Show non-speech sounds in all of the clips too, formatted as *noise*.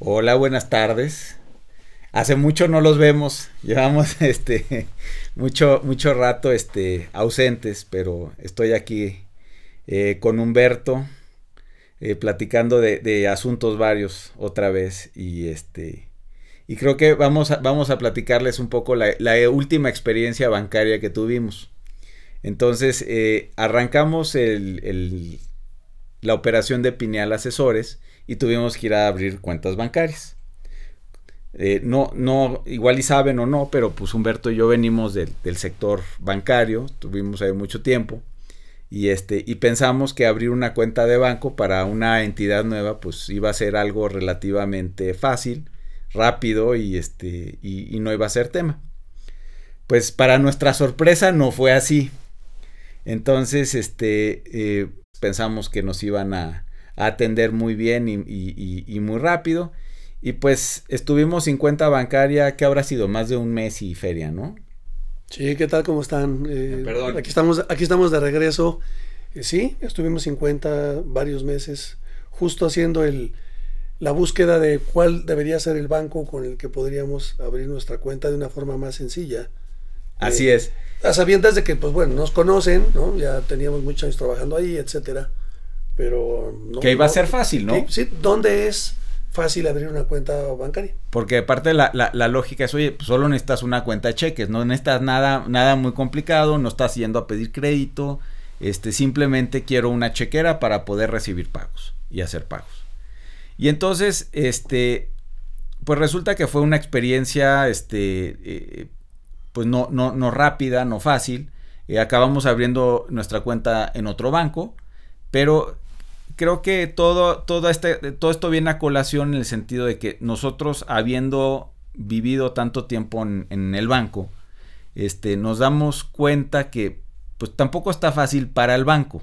Hola, buenas tardes. Hace mucho no los vemos, *laughs* llevamos este mucho mucho rato este ausentes, pero estoy aquí eh, con Humberto eh, platicando de, asuntos varios otra vez y este y creo que vamos a, platicarles un poco la, última experiencia bancaria que tuvimos. Entonces eh, arrancamos el, la operación de Pineal Asesores y tuvimos que ir a abrir cuentas bancarias. Eh, no, no, igual y saben o no, pero pues Humberto y yo venimos del, sector bancario, tuvimos ahí mucho tiempo y este y pensamos que abrir una cuenta de banco para una entidad nueva pues iba a ser algo relativamente fácil, rápido y este y, no iba a ser tema. Pues para nuestra sorpresa no fue así. Entonces este eh, pensamos que nos iban a, atender muy bien y, muy rápido. Y pues estuvimos sin cuenta bancaria, que habrá sido más de un mes y feria, ¿no? Sí, ¿qué tal? ¿Cómo están? Eh, Perdón. Aquí estamos, aquí estamos de regreso. Eh, sí, estuvimos sin cuenta varios meses, justo haciendo el, la búsqueda de cuál debería ser el banco con el que podríamos abrir nuestra cuenta de una forma más sencilla. Así eh, es. A sabiendas de que, pues bueno, nos conocen, ¿no? Ya teníamos muchos años trabajando ahí, etcétera pero... que iba a ser fácil, ¿no? sí, ¿dónde es fácil abrir una cuenta bancaria? Porque aparte la, la, lógica es, oye, pues solo necesitas una cuenta de cheques, no necesitas nada, nada muy complicado, no estás yendo a pedir crédito, este, simplemente quiero una chequera para poder recibir pagos y hacer pagos. Y entonces, este, pues resulta que fue una experiencia, este, eh, pues no, no, no rápida, no fácil. Eh, acabamos abriendo nuestra cuenta en otro banco, pero creo que todo, todo, este, todo esto viene a colación en el sentido de que nosotros, habiendo vivido tanto tiempo en, el banco, este, nos damos cuenta que pues tampoco está fácil para el banco.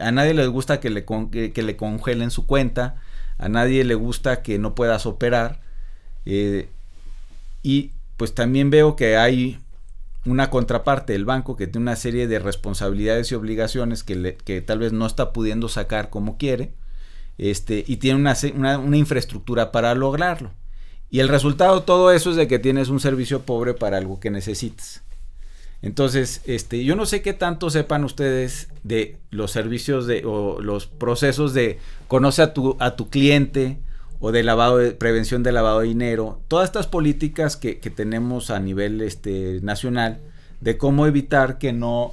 a nadie le gusta que le, que, le, congelen su cuenta, a nadie le gusta que no puedas operar. Eh, y pues también veo que hay una contraparte del banco que tiene una serie de responsabilidades y obligaciones que, que tal vez no está pudiendo sacar como quiere, este, y tiene una, una, infraestructura para lograrlo. Y el resultado de todo eso es de que tienes un servicio pobre para algo que necesitas. Entonces, este, yo no sé qué tanto sepan ustedes de los servicios de, o los procesos de conoce a tu, a tu cliente, o de lavado de prevención de lavado de dinero, todas estas políticas que, tenemos a nivel este, nacional de cómo evitar que no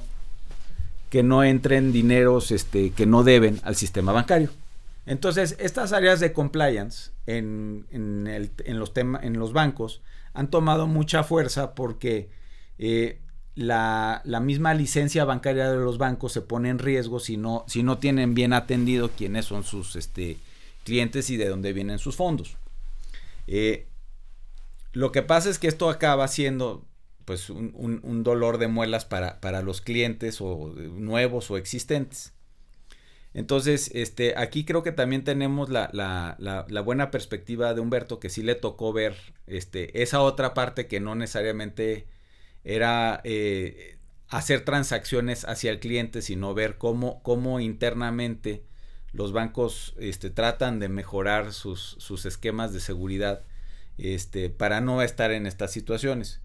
que no entren dineros este, que no deben al sistema bancario. Entonces, estas áreas de compliance en, en, los, en los bancos han tomado mucha fuerza porque eh, la, la, misma licencia bancaria de los bancos se pone en riesgo si no, si no tienen bien atendido quiénes son sus este, clientes y de dónde vienen sus fondos. Eh, lo que pasa es que esto acaba siendo pues un, dolor de muelas para, los clientes o nuevos o existentes. Entonces, este, aquí creo que también tenemos la, buena perspectiva de Humberto, que sí le tocó ver este, esa otra parte que no necesariamente era eh, hacer transacciones hacia el cliente, sino ver cómo, cómo internamente los bancos este, tratan de mejorar sus, esquemas de seguridad este, para no estar en estas situaciones.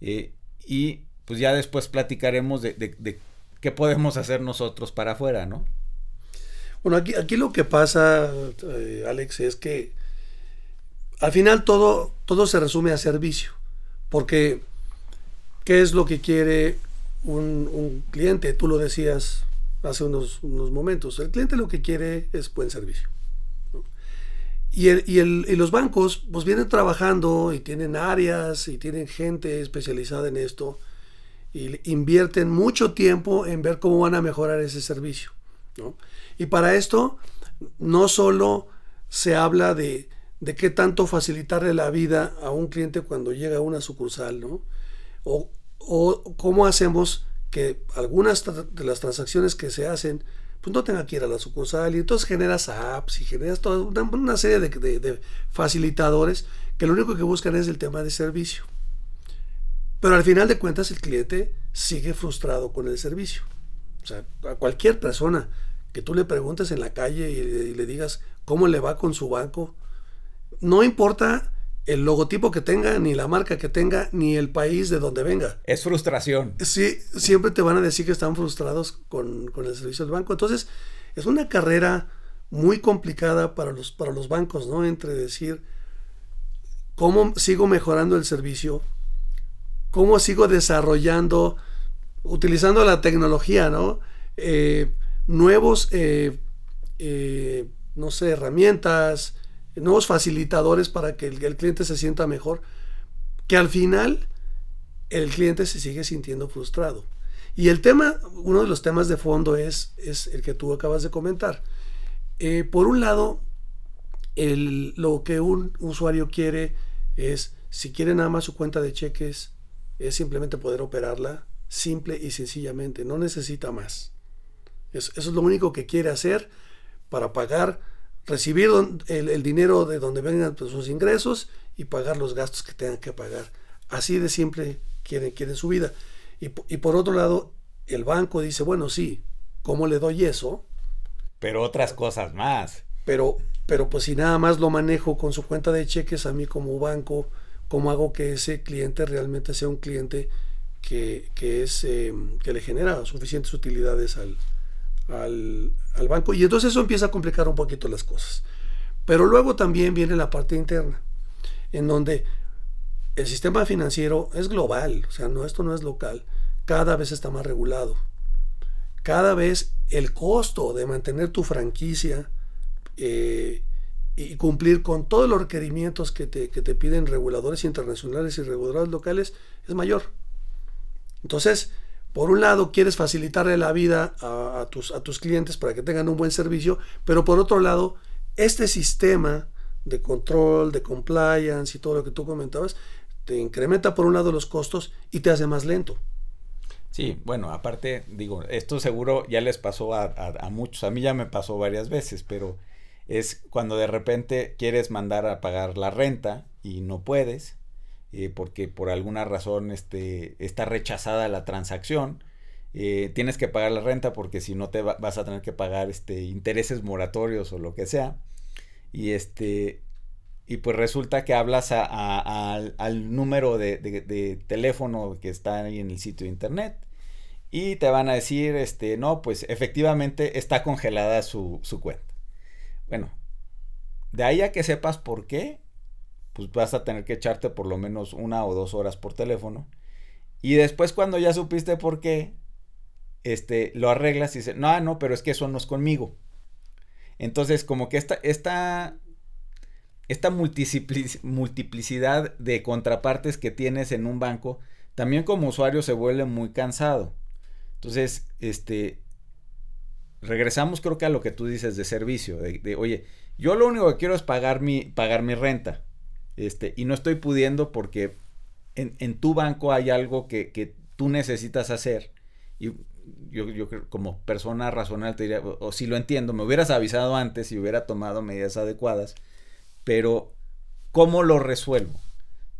Eh, y pues ya después platicaremos de, qué podemos hacer nosotros para afuera, ¿no? Bueno, aquí, aquí lo que pasa, eh, Alex, es que al final todo, todo se resume a servicio. Porque, ¿qué es lo que quiere un, un cliente? Tú lo decías hace unos, momentos. El cliente lo que quiere es buen servicio. Y, el, y, el, y, los bancos pues vienen trabajando y tienen áreas y tienen gente especializada en esto y invierten mucho tiempo en ver cómo van a mejorar ese servicio. Y para esto no solo se habla de, de qué tanto facilitarle la vida a un cliente cuando llega a una sucursal, ¿no? o, o cómo hacemos que algunas de las transacciones que se hacen pues no tengan que ir a la sucursal y entonces generas apps y generas toda una, serie de, facilitadores que lo único que buscan es el tema de servicio. Pero al final de cuentas el cliente sigue frustrado con el servicio. O sea, a cualquier persona que tú le preguntes en la calle y, le digas cómo le va con su banco, no importa el logotipo que tenga, ni la marca que tenga, ni el país de donde venga. Es frustración. Sí, siempre te van a decir que están frustrados con, con el servicio del banco. Entonces, es una carrera muy complicada para los, para los bancos, ¿no? Entre decir, ¿cómo sigo mejorando el servicio? ¿Cómo sigo desarrollando, utilizando la tecnología, ¿no? Eh, nuevos, eh, eh, no sé, herramientas, nuevos facilitadores para que el, cliente se sienta mejor, que al final el cliente se sigue sintiendo frustrado. Y el tema, uno de los temas de fondo es, es el que tú acabas de comentar. Eh, por un lado, lo que un usuario quiere es, si quiere nada más su cuenta de cheques, es simplemente poder operarla simple y sencillamente, no necesita más. eso es lo único que quiere hacer para pagar recibir el, dinero de donde vengan pues, sus ingresos y pagar los gastos que tengan que pagar. Así de simple quieren, quieren su vida. Y, por otro lado, el banco dice, bueno, sí, ¿cómo le doy eso? Pero otras cosas más. Pero, pero pues si nada más lo manejo con su cuenta de cheques a mí como banco, ¿cómo hago que ese cliente realmente sea un cliente que, es, eh, que le genera suficientes utilidades al, al, banco y entonces eso empieza a complicar un poquito las cosas. Pero luego también viene la parte interna, en donde el sistema financiero es global, o sea, no, esto no es local, cada vez está más regulado. Cada vez el costo de mantener tu franquicia eh, y cumplir con todos los requerimientos que te, que te piden reguladores internacionales y reguladores locales es mayor. Entonces, por un lado quieres facilitarle la vida a, tus, a, tus, clientes para que tengan un buen servicio, pero por otro lado, este sistema de control, de compliance y todo lo que tú comentabas, te incrementa por un lado los costos y te hace más lento. Sí, bueno, aparte, digo, esto seguro ya les pasó a, a muchos, a mí ya me pasó varias veces, pero es cuando de repente quieres mandar a pagar la renta y no puedes, eh, porque por alguna razón este, está rechazada la transacción. Eh, tienes que pagar la renta porque si no te vas a tener que pagar este, intereses moratorios o lo que sea. Y este y pues resulta que hablas al, número de, teléfono que está ahí en el sitio de internet y te van a decir, este, no, pues efectivamente está congelada su, su cuenta. Bueno, de ahí a que sepas por qué, pues vas a tener que echarte por lo menos una o dos horas por teléfono. Y después cuando ya supiste por qué, este, lo arreglas y dices, no, no, pero es que eso no es conmigo. Entonces, como que esta, esta, esta multiplicidad de contrapartes que tienes en un banco, también como usuario se vuelve muy cansado. Entonces, este, regresamos creo que a lo que tú dices de servicio, de, oye, yo lo único que quiero es pagar mi, pagar mi renta. Este, y no estoy pudiendo porque en, tu banco hay algo que, tú necesitas hacer. Y yo, yo como persona razonable te diría, o, si lo entiendo, me hubieras avisado antes y hubiera tomado medidas adecuadas. Pero, ¿cómo lo resuelvo?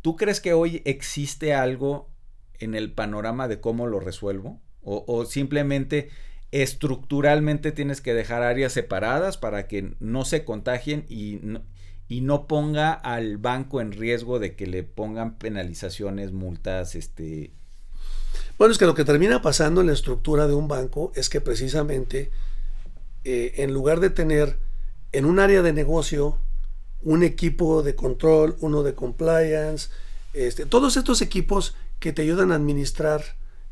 ¿Tú crees que hoy existe algo en el panorama de cómo lo resuelvo? O, o, simplemente estructuralmente tienes que dejar áreas separadas para que no se contagien y no, y no ponga al banco en riesgo de que le pongan penalizaciones, multas, este... Bueno, es que lo que termina pasando en la estructura de un banco es que precisamente eh, en lugar de tener en un área de negocio un equipo de control, uno de compliance, este, todos estos equipos que te ayudan a administrar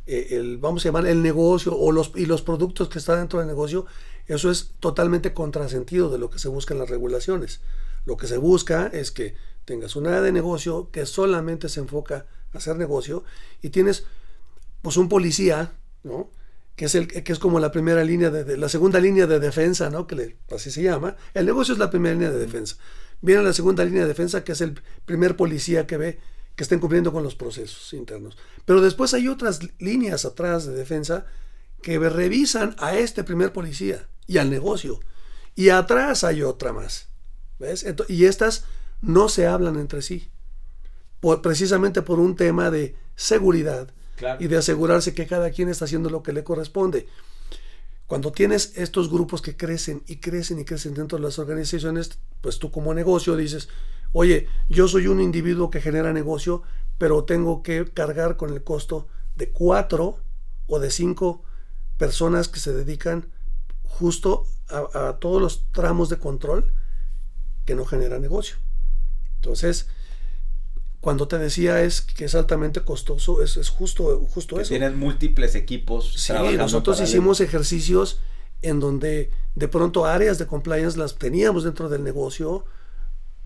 eh, el, vamos a llamar, el negocio o los, y los productos que están dentro del negocio, eso es totalmente contrasentido de lo que se busca en las regulaciones. Lo que se busca es que tengas una área de negocio que solamente se enfoca a hacer negocio y tienes pues un policía, ¿no? Que es, el, que es como la primera línea, de, la segunda línea de defensa, ¿no? Que le, así se llama. El negocio es la primera línea de defensa. Viene la segunda línea de defensa, que es el primer policía que ve que estén cumpliendo con los procesos internos. Pero después hay otras líneas atrás de defensa que revisan a este primer policía y al negocio. Y atrás hay otra más y estas no se hablan entre sí, por, precisamente por un tema de seguridad y de asegurarse que cada quien está haciendo lo que le corresponde. Cuando tienes estos grupos que crecen y crecen y crecen dentro de las organizaciones, pues tú como negocio dices, Oye, yo soy un individuo que genera negocio, pero tengo que cargar con el costo de cuatro o de cinco personas que se dedican justo a, todos los tramos de control que no genera negocio. Entonces, cuando te decía es que es altamente costoso, es, es justo, justo que eso. Tienen múltiples equipos. Sí, nosotros hicimos ejercicios en donde de pronto áreas de compliance las teníamos dentro del negocio,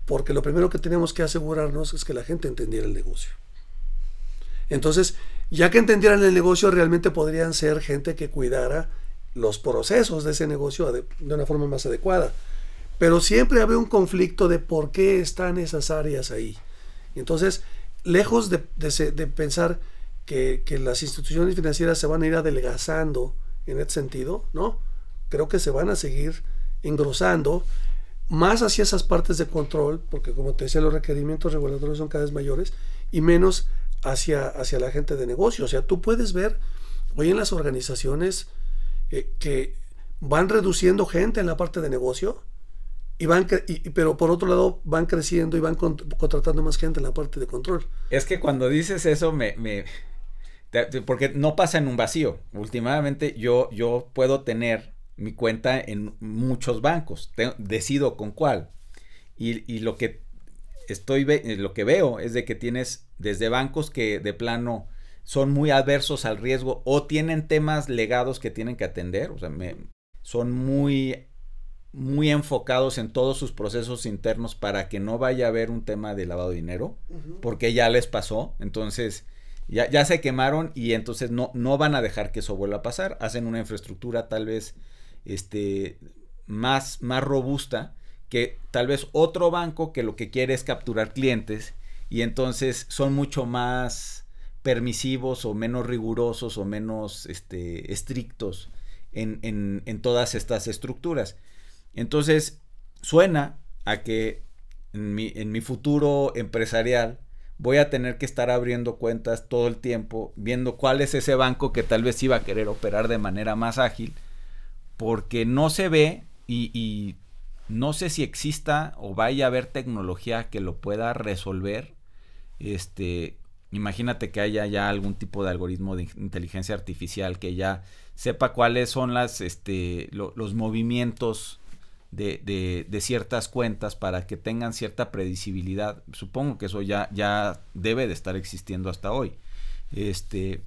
porque lo primero que tenemos que asegurarnos es que la gente entendiera el negocio. Entonces, ya que entendieran el negocio, realmente podrían ser gente que cuidara los procesos de ese negocio de, una forma más adecuada. Pero siempre había un conflicto de por qué están esas áreas ahí. Entonces, lejos de, pensar que, que, las instituciones financieras se van a ir adelgazando en ese sentido, ¿no? Creo que se van a seguir engrosando más hacia esas partes de control, porque como te decía, los requerimientos regulatorios son cada vez mayores, y menos hacia, hacia la gente de negocio. O sea, tú puedes ver hoy en las organizaciones eh, que van reduciendo gente en la parte de negocio, y van pero por otro lado van creciendo y van contratando más gente en la parte de control. Es que cuando dices eso me, porque no pasa en un vacío. Últimamente yo, yo puedo tener mi cuenta en muchos bancos. decido con cuál. Y, y, lo que estoy lo que veo es de que tienes desde bancos que de plano son muy adversos al riesgo o tienen temas legados que tienen que atender, o sea, me, son muy muy enfocados en todos sus procesos internos para que no vaya a haber un tema de lavado de dinero, porque ya les pasó, entonces ya, ya, se quemaron y entonces no, no van a dejar que eso vuelva a pasar, hacen una infraestructura tal vez este, más, más robusta que tal vez otro banco que lo que quiere es capturar clientes y entonces son mucho más permisivos o menos rigurosos o menos este, estrictos en, en, en todas estas estructuras. Entonces, suena a que en mi, en mi, futuro empresarial voy a tener que estar abriendo cuentas todo el tiempo, viendo cuál es ese banco que tal vez iba a querer operar de manera más ágil porque no se ve y, no sé si exista o vaya a haber tecnología que lo pueda resolver. Este, imagínate que haya ya algún tipo de algoritmo de inteligencia artificial que ya sepa cuáles son las, este, los movimientos de, de, ciertas cuentas para que tengan cierta predecibilidad. Supongo que eso ya, ya debe de estar existiendo hasta hoy. Este,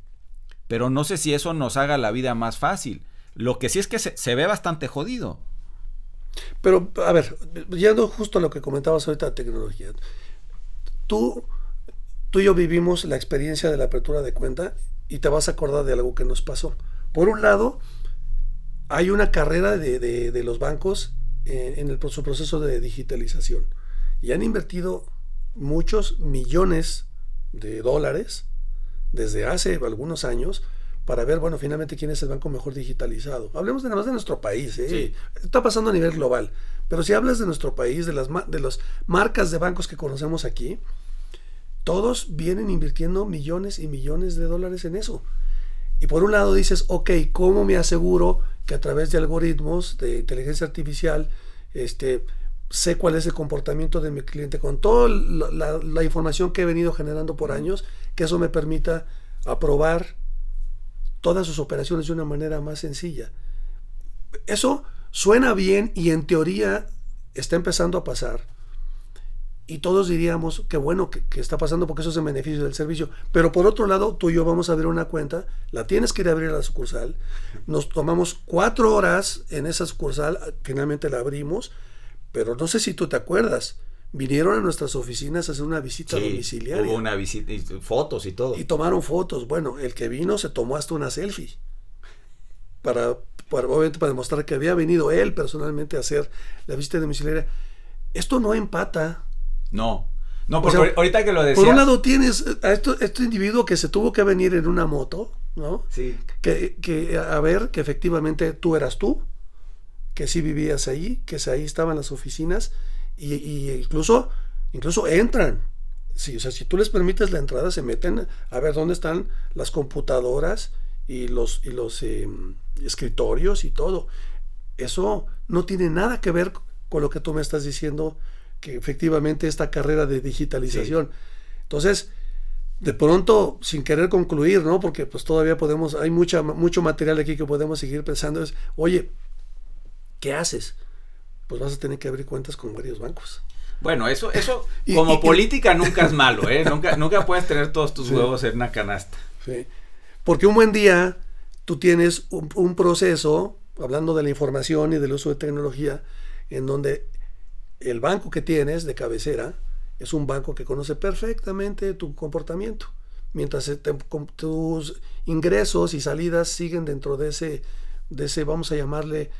pero no sé si eso nos haga la vida más fácil. Lo que sí es que se, ve bastante jodido. Pero, a ver, yendo justo a lo que comentabas ahorita de tecnología. Tú, tú y yo vivimos la experiencia de la apertura de cuenta y te vas a acordar de algo que nos pasó. Por un lado, hay una carrera de, los bancos en, el, su proceso de digitalización y han invertido muchos millones de dólares desde hace algunos años para ver, bueno, finalmente quién es el banco mejor digitalizado. Hablemos de nada más de nuestro país, ¿eh? está pasando a nivel global. Pero si hablas de nuestro país, de las, de las marcas de bancos que conocemos aquí, todos vienen invirtiendo millones y millones de dólares en eso. Y por un lado dices, ok, ¿cómo me aseguro que a través de algoritmos de inteligencia artificial, este, sé cuál es el comportamiento de mi cliente con toda la, la información que he venido generando por años, que eso me permita aprobar todas sus operaciones de una manera más sencilla. Eso suena bien y en teoría está empezando a pasar. Y todos diríamos que bueno que, está pasando porque eso es en beneficio del servicio. Pero por otro lado, tú y yo vamos a abrir una cuenta, la tienes que ir a abrir a la sucursal. Nos tomamos cuatro horas en esa sucursal, finalmente la abrimos. Pero no sé si tú te acuerdas, vinieron a nuestras oficinas a hacer una visita domiciliaria. Hubo una visita, y fotos y todo. Y tomaron fotos. Bueno, el que vino se tomó hasta una selfie. Para, para, obviamente para demostrar que había venido él personalmente a hacer la visita domiciliaria. Esto no empata. No. No, porque ahorita que lo decías. Por un lado tienes a esto, este individuo que se tuvo que venir en una moto, ¿no? Sí. Que, que a ver que efectivamente tú eras tú, que sí vivías ahí, que ahí estaban las oficinas y, incluso, incluso entran. Sí, o sea, si tú les permites la entrada, se meten a ver dónde están las computadoras y los, y los em, escritorios y todo. Eso no tiene nada que ver con lo que tú me estás diciendo, que efectivamente esta carrera de digitalización. Entonces, de pronto, sin querer concluir, ¿no? Porque pues todavía podemos, hay mucha, mucho material aquí que podemos seguir pensando, es, oye, ¿qué haces? Pues vas a tener que abrir cuentas con varios bancos. Bueno, eso, eso *laughs* como política *laughs* nunca es malo, ¿eh? Nunca, nunca puedes tener todos tus huevos en una canasta. Sí. Porque un buen día tú tienes un, proceso, hablando de la información y del uso de tecnología, en donde el banco que tienes de cabecera es un banco que conoce perfectamente tu comportamiento. Mientras tus ingresos y salidas siguen dentro de ese, de ese vamos a llamarle,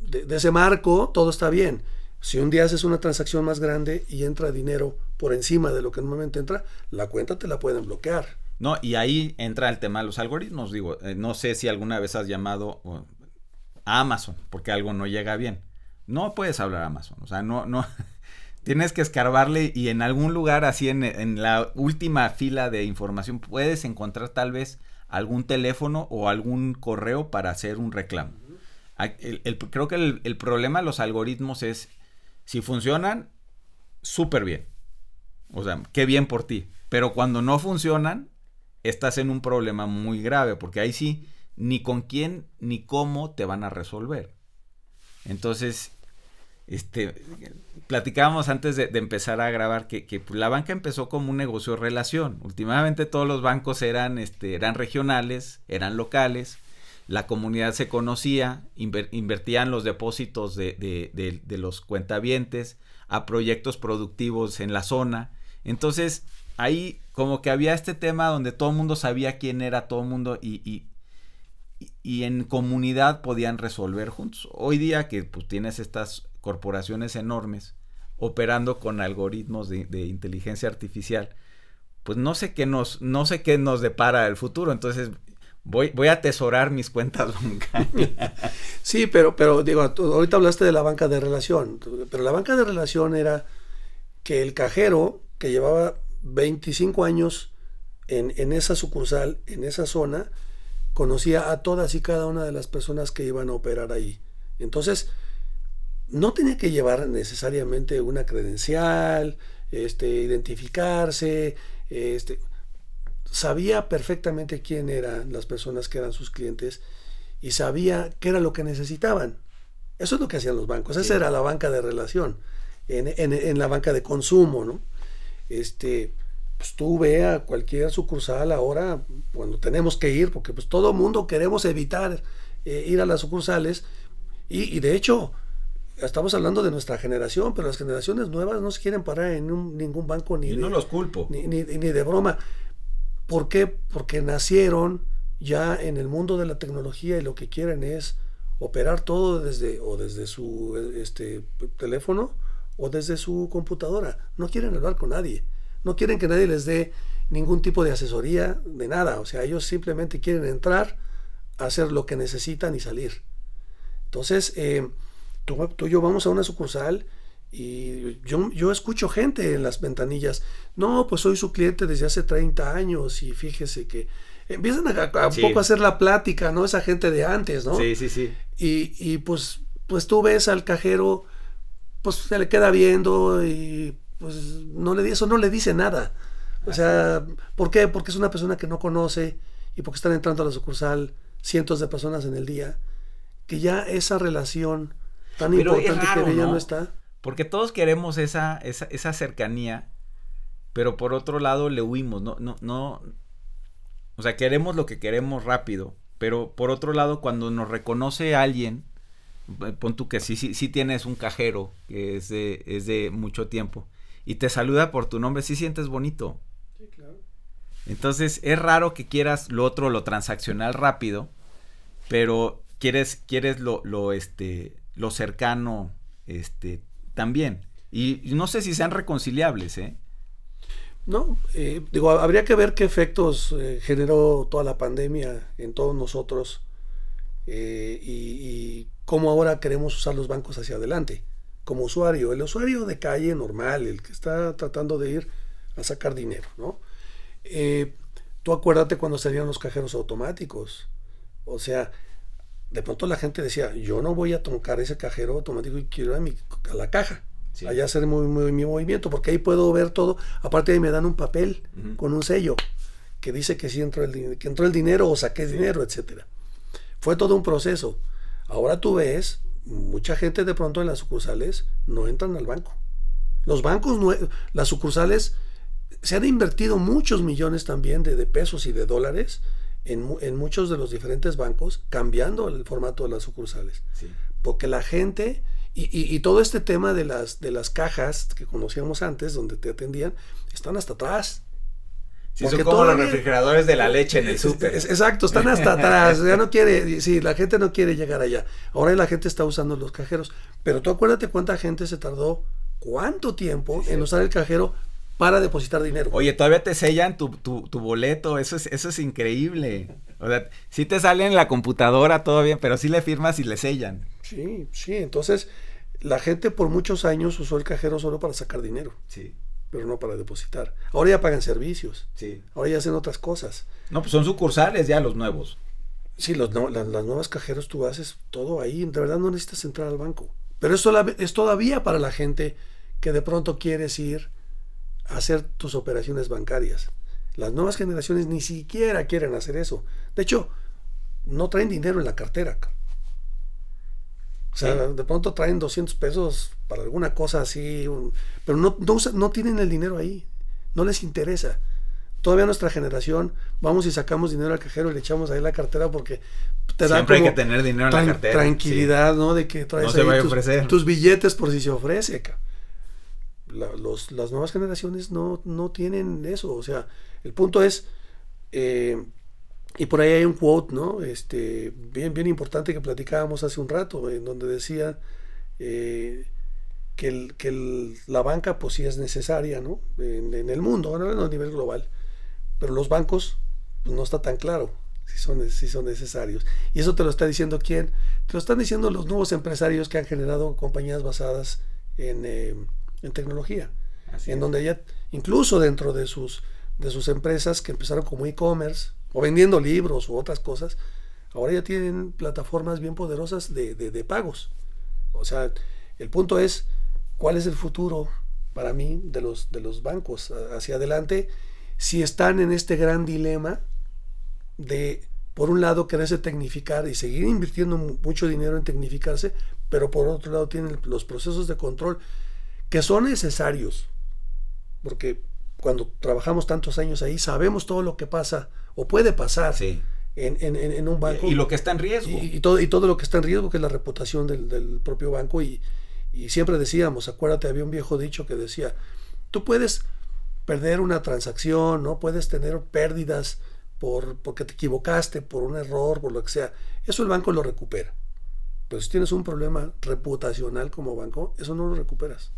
de ese marco, todo está bien. Si un día haces una transacción más grande y entra dinero por encima de lo que normalmente entra, la cuenta te la pueden bloquear. No, y ahí entra el tema de los algoritmos. Digo, eh, no sé si alguna vez has llamado a Amazon porque algo no llega bien. No puedes hablar a Amazon. O sea, no, no. *laughs* Tienes que escarbarle y en algún lugar así en, en la última fila de información puedes encontrar tal vez algún teléfono o algún correo para hacer un reclamo. creo que el, el, problema de los algoritmos es si funcionan, súper bien. O sea, qué bien por ti. Pero cuando no funcionan, estás en un problema muy grave, porque ahí sí, ni con quién ni cómo te van a resolver. Entonces, este, platicábamos antes de, empezar a grabar que, pues, la banca empezó como un negocio de relación. Últimamente todos los bancos eran, este, eran regionales, eran locales, la comunidad se conocía, invertían los depósitos de, los cuentavientes a proyectos productivos en la zona. Entonces, ahí como que había este tema donde todo el mundo sabía quién era todo el mundo y, y, en comunidad podían resolver juntos. Hoy día que pues, tienes estas corporaciones enormes operando con algoritmos de, inteligencia artificial, pues no sé qué nos, no sé qué nos depara el futuro. Entonces, Voy, voy a atesorar mis cuentas *laughs* bancarias. Sí, pero, pero digo, ahorita hablaste de la banca de relación, pero la banca de relación era que el cajero que llevaba 25 años en, en esa sucursal, en esa zona, conocía a todas y cada una de las personas que iban a operar ahí. Entonces, no tenía que llevar necesariamente una credencial, este, identificarse, este, sabía perfectamente quién eran las personas que eran sus clientes y sabía qué era lo que necesitaban. Eso es lo que hacían los bancos. Esa era la banca de relación, en, la banca de consumo, ¿no? Este, pues tú ve a cualquier sucursal ahora, cuando tenemos que ir, porque pues todo mundo queremos evitar eh, ir a las sucursales, y, de hecho, estamos hablando de nuestra generación, pero las generaciones nuevas no se quieren parar en ningún banco ni no los culpo. Ni, ni, ni de broma. ¿Por qué? Porque nacieron ya en el mundo de la tecnología y lo que quieren es operar todo desde o desde su este, teléfono o desde su computadora. No quieren hablar con nadie. No quieren que nadie les dé ningún tipo de asesoría de nada. O sea, ellos simplemente quieren entrar, hacer lo que necesitan y salir. Entonces, eh, tú, tú, y yo vamos a una sucursal y yo, yo escucho gente en las ventanillas, no, pues soy su cliente desde hace 30 años y fíjese que empiezan a, un poco a hacer la plática, ¿no? Esa gente de antes, ¿no? Sí, sí, sí. Y, y pues, pues tú ves al cajero, pues se le queda viendo y pues no le, eso no le dice nada. O sea, ¿por qué? Porque es una persona que no conoce y porque están entrando a la sucursal cientos de personas en el día, que ya esa relación tan importante que ya no está. Porque todos queremos esa, esa, esa cercanía, pero por otro lado le huimos, no, no, no. O sea, queremos lo que queremos rápido, pero por otro lado, cuando nos reconoce alguien, eh, pon tú que sí, sí, sí tienes un cajero que es de, es de mucho tiempo, y te saluda por tu nombre, sí sientes bonito. Sí, claro. Entonces, es raro que quieras lo otro, lo transaccional rápido, pero quieres, quieres lo, lo, este, lo cercano, este, también. Y, no sé si sean reconciliables, ¿eh? No, eh, digo, habría que ver qué efectos eh, generó toda la pandemia en todos nosotros eh, y, cómo ahora queremos usar los bancos hacia adelante como usuario. El usuario de calle normal, el que está tratando de ir a sacar dinero, ¿no? tú acuérdate cuando salían los cajeros automáticos. O sea, de pronto la gente decía, yo no voy a tocar ese cajero automático y quiero ir a, mi, a la caja. allá hacer mi, mi, movimiento, porque ahí puedo ver todo. Aparte ahí me dan un papel con un sello que dice que sí entró el, que entró el dinero o saqué dinero, etcétera. Fue todo un proceso. Ahora tú ves, mucha gente de pronto en las sucursales no entran al banco. Los bancos, las sucursales, se han invertido muchos millones también de, de pesos y de dólares en, en, muchos de los diferentes bancos, cambiando el formato de las sucursales. Porque la gente, y, y, todo este tema de las, de las cajas que conocíamos antes, donde te atendían, están hasta atrás. Sí, son como los refrigeradores de la leche en el súper. Exacto, están hasta *laughs* atrás. Ya no quiere, sí, la gente no quiere llegar allá. Ahora la gente está usando los cajeros. Pero tú acuérdate cuánta gente se tardó, cuánto tiempo en usar el cajero para depositar dinero. Oye, todavía te sellan tu, tu, tu, boleto, eso es, eso es increíble. O sea, sí te sale en la computadora todavía, pero sí le firmas y le sellan. Sí, sí, entonces la gente por muchos años usó el cajero solo para sacar dinero. Sí. Pero no para depositar. Ahora ya pagan servicios. Sí. Ahora ya hacen otras cosas. No, pues son sucursales ya los nuevos. Sí, los, las, las nuevas cajeros tú haces todo ahí. De verdad no necesitas entrar al banco. Pero eso es todavía para la gente que de pronto quieres ir hacer tus operaciones bancarias. Las nuevas generaciones ni siquiera quieren hacer eso. De hecho, no traen dinero en la cartera. O sea, de pronto traen 200 pesos para alguna cosa así, pero no, no, tienen el dinero ahí. No les interesa. Todavía nuestra generación, vamos y sacamos dinero al cajero y le echamos ahí la cartera porque te da Siempre hay que tener dinero en la cartera. Tranquilidad, ¿no? De que traes ahí tus, tus, billetes por si se ofrece los, las nuevas generaciones no, no tienen eso. O sea, el punto es, eh, y por ahí hay un quote, ¿no? Este, bien, bien importante que platicábamos hace un rato, en donde decía eh, que, que la banca pues sí es necesaria, ¿no? En, el mundo, a nivel global. Pero los bancos pues, no está tan claro si son, si son necesarios. Y eso te lo está diciendo quién? Te lo están diciendo los nuevos empresarios que han generado compañías basadas en... Eh, en tecnología, en donde ya, incluso dentro de sus, de sus empresas que empezaron como e-commerce o vendiendo libros u otras cosas, ahora ya tienen plataformas bien poderosas de, de, pagos. O sea, el punto es, ¿cuál es el futuro para mí de los, de los bancos hacia adelante si están en este gran dilema de, por un lado, quererse tecnificar y seguir invirtiendo mucho dinero en tecnificarse, pero por otro lado tienen los procesos de control que son necesarios, porque cuando trabajamos tantos años ahí sabemos todo lo que pasa o puede pasar en, un banco. Y, lo que está en riesgo. Y, todo, y todo lo que está en riesgo, que es la reputación del, propio banco. Y, siempre decíamos, acuérdate, había un viejo dicho que decía, tú puedes perder una transacción, ¿no? Puedes tener pérdidas por, porque te equivocaste, por un error, por lo que sea. Eso el banco lo recupera. Pero si tienes un problema reputacional como banco, eso no lo recuperas.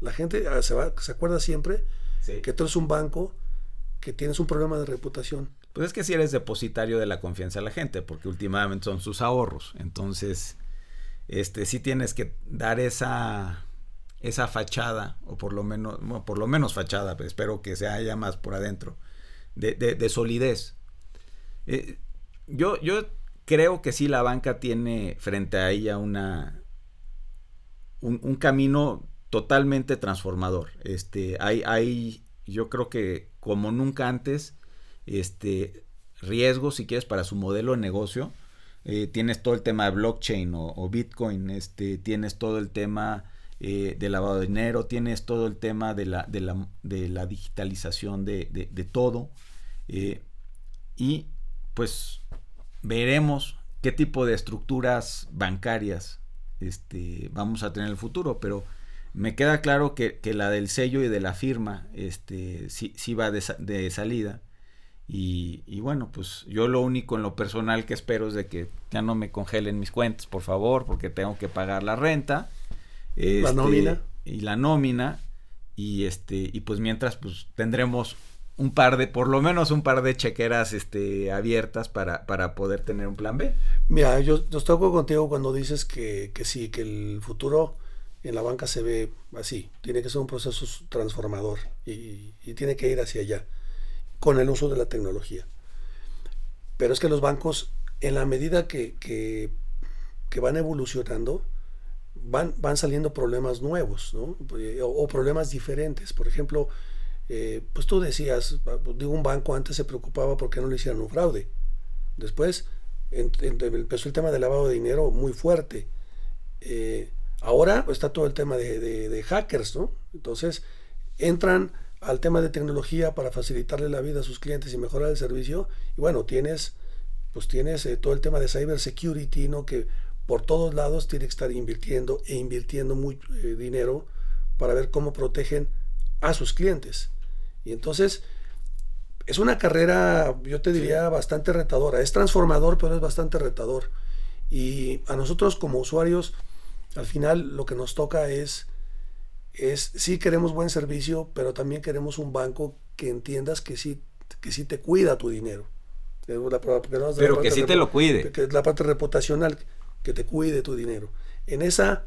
La gente ah, se, va, se acuerda siempre que tú eres un banco, que tienes un problema de reputación. Pues es que si eres depositario de la confianza de la gente, porque últimamente son sus ahorros. Entonces, este sí tienes que dar esa esa fachada, o por lo menos, por lo menos fachada, pero espero que se haya más por adentro, de, solidez. Eh, yo, yo creo que sí la banca tiene frente a ella una un, un camino totalmente transformador. Este, hay, hay, yo creo que como nunca antes, este, riesgos, si quieres, para su modelo de negocio. Eh, tienes todo el tema de blockchain o, Bitcoin, este, tienes todo el tema eh, de lavado de dinero, tienes todo el tema de la, de la, de la digitalización de, de, todo. Eh, y pues veremos qué tipo de estructuras bancarias este, vamos a tener en el futuro, pero me queda claro que, la del sello y de la firma este, sí, sí va de, salida. Y, bueno, pues yo lo único en lo personal que espero es de que ya no me congelen mis cuentas, por favor, porque tengo que pagar la renta. la este, nómina. Y la nómina. Y este, y pues mientras, pues tendremos un par de, por lo menos un par de chequeras este, abiertas para, para poder tener un plan B. Mira, yo, yo estoy contigo cuando dices que, que sí, que el futuro en la banca se ve así, tiene que ser un proceso transformador y, tiene que ir hacia allá, con el uso de la tecnología. Pero es que los bancos, en la medida que, que, van evolucionando, van, van saliendo problemas nuevos. Eh, o, problemas diferentes. Por ejemplo, eh, pues tú decías, digo, un banco antes se preocupaba porque no le hicieran un fraude. Después empezó el tema del lavado de dinero muy fuerte. Eh, ahora está todo el tema de, de, hackers, ¿no? Entonces entran al tema de tecnología para facilitarle la vida a sus clientes y mejorar el servicio. Y bueno, tienes, pues tienes todo el tema de cybersecurity, ¿no? Que por todos lados tiene que estar invirtiendo e invirtiendo mucho eh, dinero para ver cómo protegen a sus clientes. Y entonces es una carrera, yo te diría, bastante retadora. Es transformador, pero es bastante retador. Y a nosotros como usuarios, al final lo que nos toca es, es sí queremos buen servicio, pero también queremos un banco que entiendas que sí, que sí te cuida tu dinero. pero que sí te lo cuide. Que es la parte reputacional que te cuide tu dinero. En esa,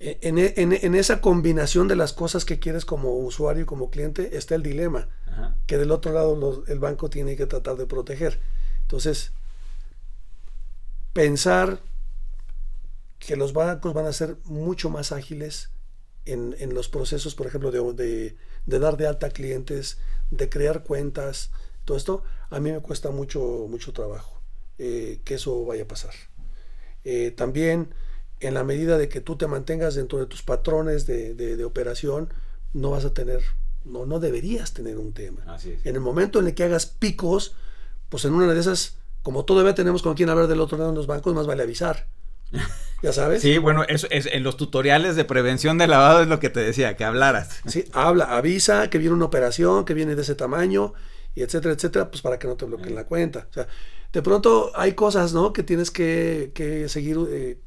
en, en, esa combinación de las cosas que quieres como usuario y como cliente está el dilema, que del otro lado el banco tiene que tratar de proteger. Entonces, pensar que los bancos van a ser mucho más ágiles en, en los procesos, por ejemplo, de, de, dar de alta clientes, de crear cuentas, todo esto, a mí me cuesta mucho, mucho trabajo eh, que eso vaya a pasar. Eh, también en la medida de que tú te mantengas dentro de tus patrones de, operación, no vas a tener, no, no deberías tener un tema. En el momento en el que hagas picos, pues en una de esas, como todavía tenemos con quien hablar del otro lado en los bancos, más vale avisar. *laughs* ¿Ya sabes? Sí, bueno, eso es en los tutoriales de prevención de lavado es lo que te decía, que hablaras. Sí, habla, avisa que viene una operación, que viene de ese tamaño, y etcétera, etcétera, pues para que no te bloqueen la cuenta. O sea, de pronto hay cosas, ¿no? Que tienes que, que seguir. Eh,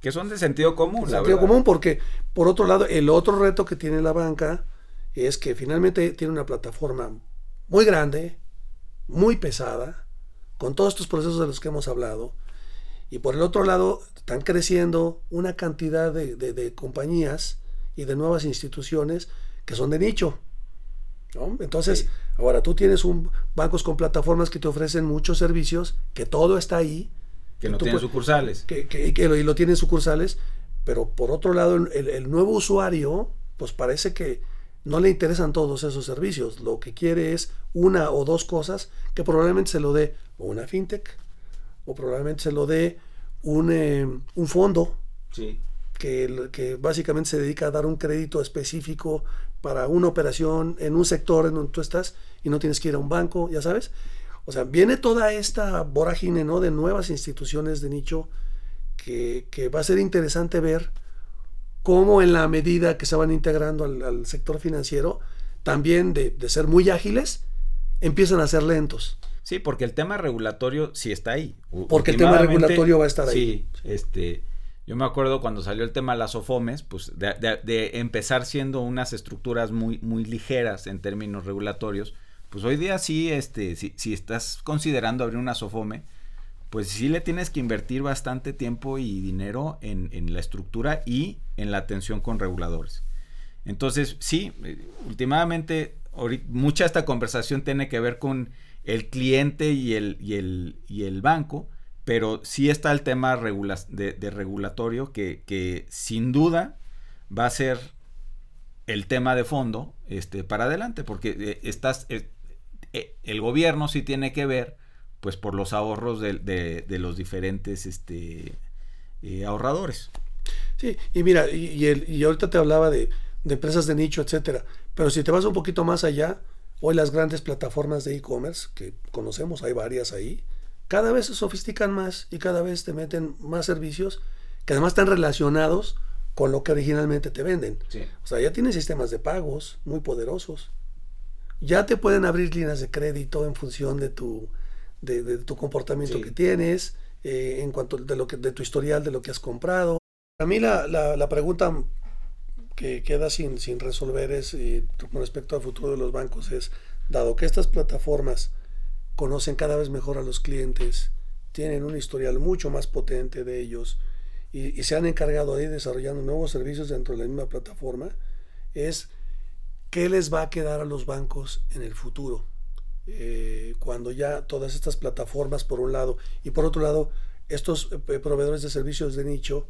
que son de sentido común, la Sentido común, porque por otro lado, el otro reto que tiene la banca es que finalmente tiene una plataforma muy grande, muy pesada, con todos estos procesos de los que hemos hablado. Y por el otro lado, están creciendo una cantidad de, de compañías y de nuevas instituciones que son de nicho. Entonces, ahora tú tienes un bancos con plataformas que te ofrecen muchos servicios, que todo está ahí. Que no tienen sucursales. Que, que, lo, y lo tienen sucursales, pero por otro lado, el, nuevo usuario, pues parece que no le interesan todos esos servicios. Lo que quiere es una o dos cosas que probablemente se lo dé una fintech o probablemente se lo dé un, eh, un fondo. Sí que, que, básicamente se dedica a dar un crédito específico para una operación en un sector en donde tú estás y no tienes que ir a un banco, ya sabes. O sea, viene toda esta vorágine ¿no? de nuevas instituciones de nicho que, que va a ser interesante ver cómo en la medida que se van integrando al, sector financiero, también de, de, ser muy ágiles, empiezan a ser lentos. Sí, porque el tema regulatorio sí está ahí. Porque el tema regulatorio va a estar ahí. Sí, este yo me acuerdo cuando salió el tema de las OFOMES, pues de, empezar siendo unas estructuras muy, muy ligeras en términos regulatorios, pues hoy día sí, este, si, si estás considerando abrir una SOFOME, pues sí le tienes que invertir bastante tiempo y dinero en, en la estructura y en la atención con reguladores. Entonces, sí, eh, últimamente, mucha esta conversación tiene que ver con el cliente y el, y el, y el banco, pero sí está el tema de, regulatorio que, sin duda va a ser el tema de fondo este, para adelante, porque eh, estás, eh, eh, el gobierno sí tiene que ver pues por los ahorros de, los diferentes este, ahorradores. Sí, y mira, y, el, y ahorita te hablaba de, de empresas de nicho, etcétera, pero si te vas un poquito más allá, hoy las grandes plataformas de e-commerce, que conocemos, hay varias ahí, cada vez se sofistican más y cada vez te meten más servicios que además están relacionados con lo que originalmente te venden. O sea, ya tienes sistemas de pagos muy poderosos. Ya te pueden abrir líneas de crédito en función de tu, de, tu comportamiento que tienes, eh, en cuanto de, lo que, de tu historial, de lo que has comprado. A mí la, la, pregunta que queda sin, sin resolver es, eh, con respecto al futuro de los bancos, es, dado que estas plataformas conocen cada vez mejor a los clientes, tienen un historial mucho más potente de ellos y, se han encargado de desarrollando nuevos servicios dentro de la misma plataforma, es qué les va a quedar a los bancos en el futuro. Eh, cuando ya todas estas plataformas por un lado y por otro lado estos eh, proveedores de servicios de nicho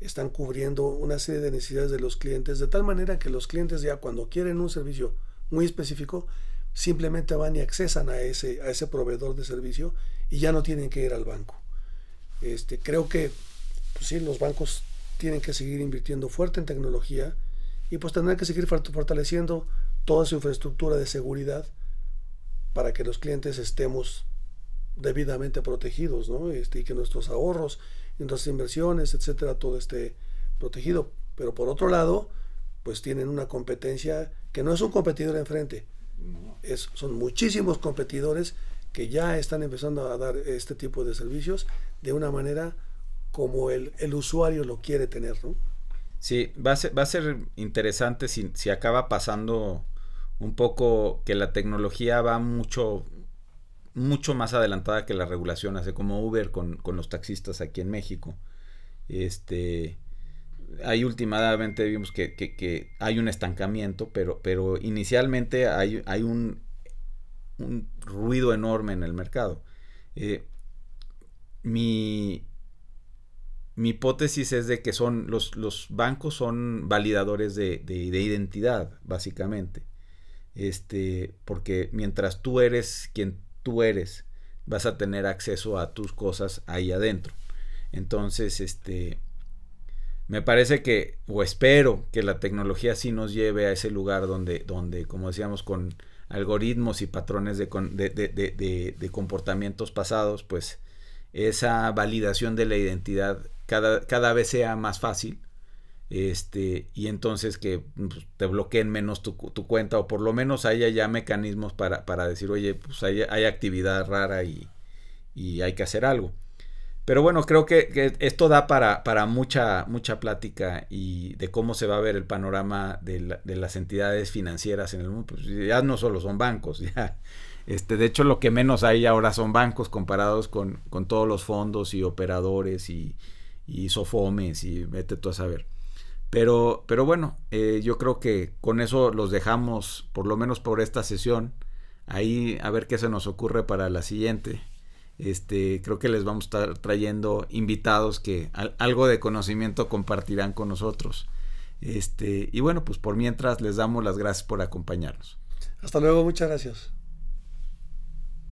están cubriendo una serie de necesidades de los clientes, de tal manera que los clientes ya cuando quieren un servicio muy específico, simplemente van y accesan a ese, a ese proveedor de servicio y ya no tienen que ir al banco. Este, creo que pues sí, los bancos tienen que seguir invirtiendo fuerte en tecnología y pues tendrán que seguir fortaleciendo toda su infraestructura de seguridad para que los clientes estemos debidamente protegidos, ¿no? Este, y que nuestros ahorros, nuestras inversiones, etcétera, todo esté protegido. Pero por otro lado, pues tienen una competencia que no es un competidor enfrente, es, son muchísimos competidores que ya están empezando a dar este tipo de servicios de una manera como el, el usuario lo quiere tener, ¿no? Sí, va a ser, va a ser interesante si, si acaba pasando un poco que la tecnología va mucho, mucho más adelantada que la regulación, hace como Uber con, con los taxistas aquí en México. Este, ahí últimamente vimos que, que, hay un estancamiento, pero, pero inicialmente hay, hay un, un, ruido enorme en el mercado. Eh, mi, mi, hipótesis es de que son los, los bancos son validadores de, de, de, identidad, básicamente. Este, porque mientras tú eres quien tú eres, vas a tener acceso a tus cosas ahí adentro. Entonces, este, me parece que, o espero que la tecnología sí nos lleve a ese lugar donde, donde como decíamos, con algoritmos y patrones de, de, de, comportamientos pasados, pues esa validación de la identidad cada, cada vez sea más fácil. Este, y entonces que pues, te bloqueen menos tu, cuenta, o por lo menos haya ya mecanismos para, para decir, oye, pues hay, hay actividad rara y, y hay que hacer algo. Pero bueno, creo que, esto da para, para, mucha, mucha plática y de cómo se va a ver el panorama de, las entidades financieras en el mundo. Pues ya no solo son bancos, *laughs* ya. Este, de hecho, lo que menos hay ahora son bancos comparados con, con todos los fondos y operadores y, y, sofomes y vete tú a saber. Pero, pero bueno, eh, yo creo que con eso los dejamos, por lo menos por esta sesión. Ahí a ver qué se nos ocurre para la siguiente. Este, creo que les vamos a estar trayendo invitados que algo de conocimiento compartirán con nosotros. Este, y bueno, pues por mientras les damos las gracias por acompañarnos. Hasta luego, muchas gracias.